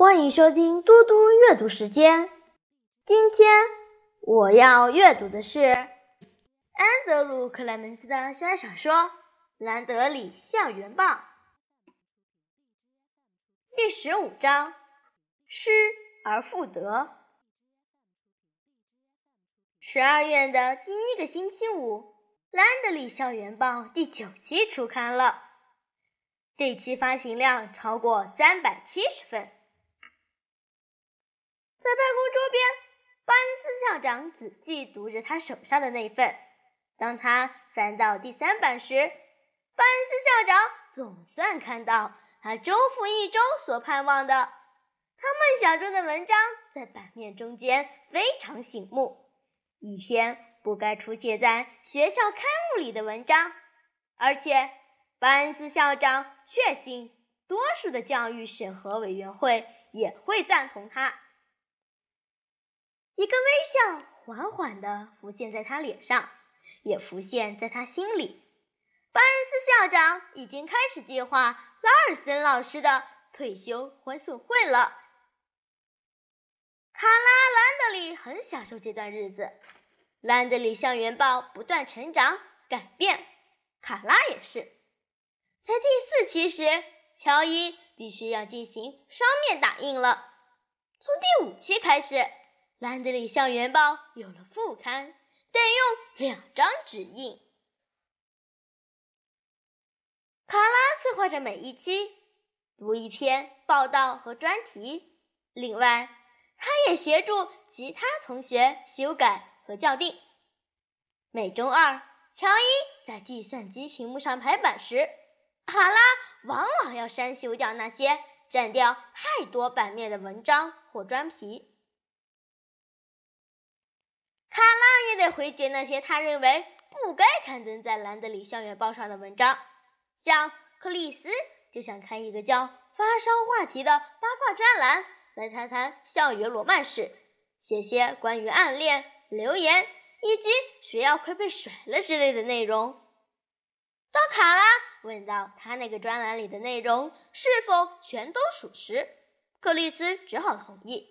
欢迎收听嘟嘟阅读时间。今天我要阅读的是安德鲁·克莱门斯的小说《兰德里校园报》第十五章：失而复得。十二月的第一个星期五，《兰德里校园报》第九期出刊了，这期发行量超过三百七十份。在办公桌边，巴恩斯校长仔细读着他手上的那份。当他翻到第三版时，巴恩斯校长总算看到他周复一周所盼望的，他梦想中的文章在版面中间非常醒目，一篇不该出现在学校刊物里的文章。而且，巴恩斯校长确信，多数的教育审核委员会也会赞同他。一个微笑缓缓地浮现在他脸上，也浮现在他心里。巴恩斯校长已经开始计划拉尔森老师的退休欢送会了。卡拉·兰德里很享受这段日子。兰德里校园报不断成长改变，卡拉也是。在第四期时，乔伊必须要进行双面打印了。从第五期开始。兰德里校园报有了副刊，得用两张纸印。卡拉策划着每一期，读一篇报道和专题。另外，他也协助其他同学修改和校订。每周二，乔伊在计算机屏幕上排版时，卡拉往往要删修掉那些占掉太多版面的文章或专题。卡拉也得回绝那些他认为不该刊登在兰德里校园报上的文章，像克里斯就想开一个叫“发烧话题”的八卦专栏，来谈谈校园罗曼史，写些关于暗恋、留言以及谁要快被甩了之类的内容。当卡拉问到他那个专栏里的内容是否全都属实，克里斯只好同意。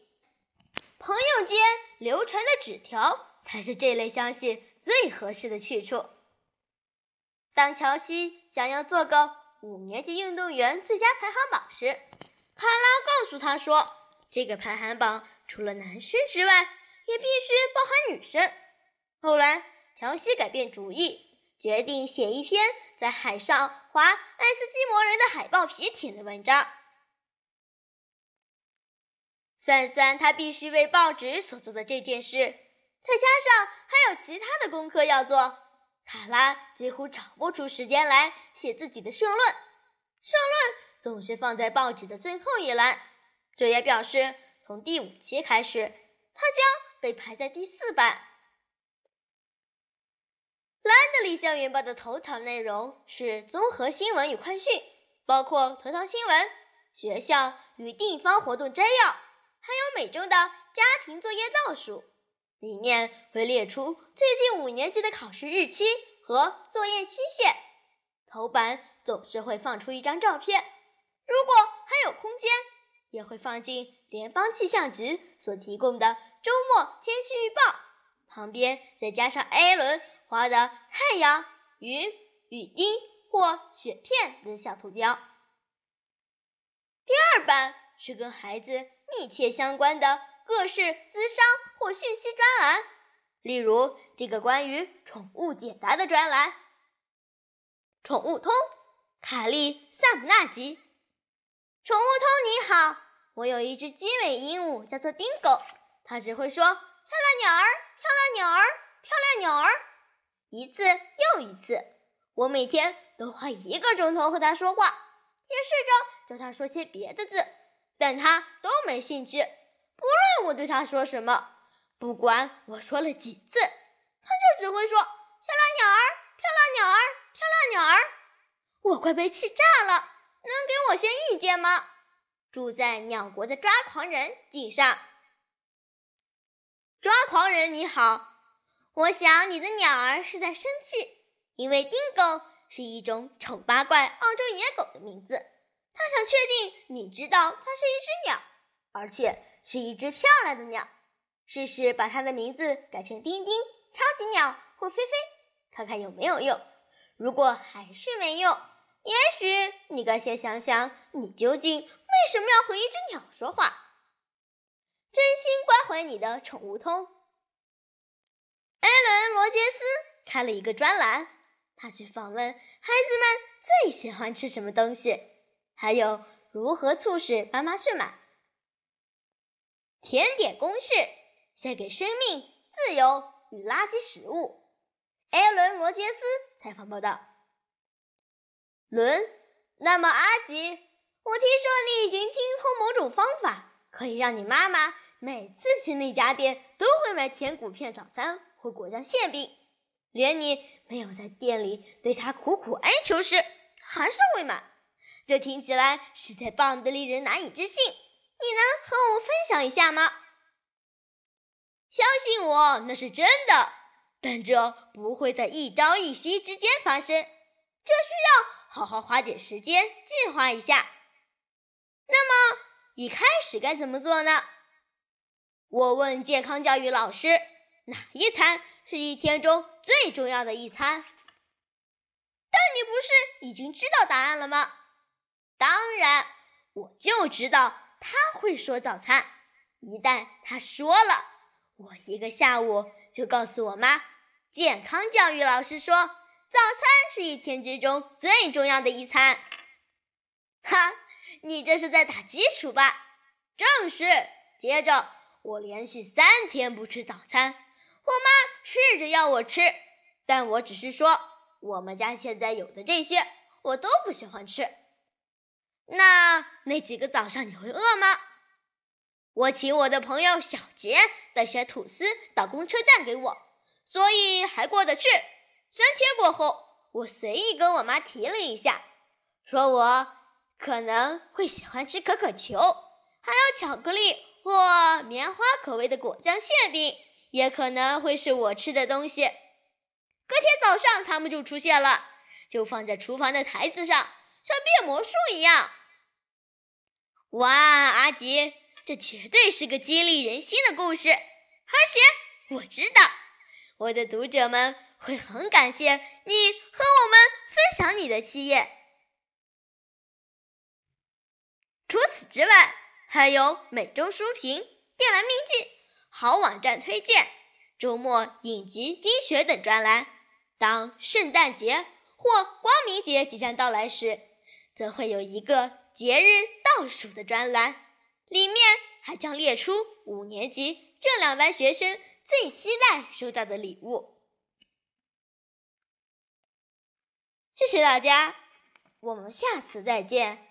朋友间流传的纸条。才是这类消息最合适的去处。当乔西想要做个五年级运动员最佳排行榜时，卡拉告诉他说：“这个排行榜除了男生之外，也必须包含女生。”后来，乔西改变主意，决定写一篇在海上划爱斯基摩人的海豹皮艇的文章。算算他必须为报纸所做的这件事。再加上还有其他的功课要做，卡拉几乎找不出时间来写自己的社论。社论总是放在报纸的最后一栏，这也表示从第五期开始，它将被排在第四版。兰德里校园报的头条内容是综合新闻与快讯，包括头条新闻、学校与地方活动摘要，还有每周的家庭作业倒数。里面会列出最近五年级的考试日期和作业期限，头版总是会放出一张照片，如果还有空间，也会放进联邦气象局所提供的周末天气预报，旁边再加上艾伦画的太阳、云、雨滴或雪片等小图标。第二版是跟孩子密切相关的。各式资商或讯息专栏，例如这个关于宠物解答的专栏《宠物通》，卡利萨姆纳吉。宠物通你好，我有一只精美鹦鹉，叫做丁狗，它只会说漂亮鸟儿，漂亮鸟儿，漂亮鸟儿，一次又一次。我每天都花一个钟头和它说话，也试着教它说些别的字，但它都没兴趣。不论我对他说什么，不管我说了几次，他就只会说“漂亮鸟儿，漂亮鸟儿，漂亮鸟儿”。我快被气炸了！能给我些意见吗？住在鸟国的抓狂人敬上。抓狂人你好，我想你的鸟儿是在生气，因为丁狗是一种丑八怪澳洲野狗的名字。他想确定你知道它是一只鸟。而且是一只漂亮的鸟。试试把它的名字改成丁丁、超级鸟或菲菲，看看有没有用。如果还是没用，也许你该先想想，你究竟为什么要和一只鸟说话？真心关怀你的宠物通。艾伦·罗杰斯开了一个专栏，他去访问孩子们最喜欢吃什么东西，还有如何促使妈妈去买。甜点公式：献给生命、自由与垃圾食物。艾伦·罗杰斯采访报道。伦，那么阿吉，我听说你已经精通某种方法，可以让你妈妈每次去那家店都会买甜谷片早餐或果酱馅饼，连你没有在店里对他苦苦哀求时，还是会买。这听起来实在棒得令人难以置信。你能和我分享一下吗？相信我，那是真的，但这不会在一朝一夕之间发生，这需要好好花点时间计划一下。那么一开始该怎么做呢？我问健康教育老师，哪一餐是一天中最重要的一餐？但你不是已经知道答案了吗？当然，我就知道。他会说早餐，一旦他说了，我一个下午就告诉我妈。健康教育老师说，早餐是一天之中最重要的一餐。哈，你这是在打基础吧？正是。接着，我连续三天不吃早餐，我妈试着要我吃，但我只是说，我们家现在有的这些我都不喜欢吃。那那几个早上你会饿吗？我请我的朋友小杰带些吐司到公车站给我，所以还过得去。三天过后，我随意跟我妈提了一下，说我可能会喜欢吃可可球，还有巧克力或棉花口味的果酱馅饼，也可能会是我吃的东西。隔天早上，他们就出现了，就放在厨房的台子上，像变魔术一样。哇，阿吉，这绝对是个激励人心的故事，而且我知道我的读者们会很感谢你和我们分享你的企业。除此之外，还有每周书评、电玩秘籍、好网站推荐、周末影集精选等专栏。当圣诞节或光明节即将到来时，则会有一个。节日倒数的专栏，里面还将列出五年级这两班学生最期待收到的礼物。谢谢大家，我们下次再见。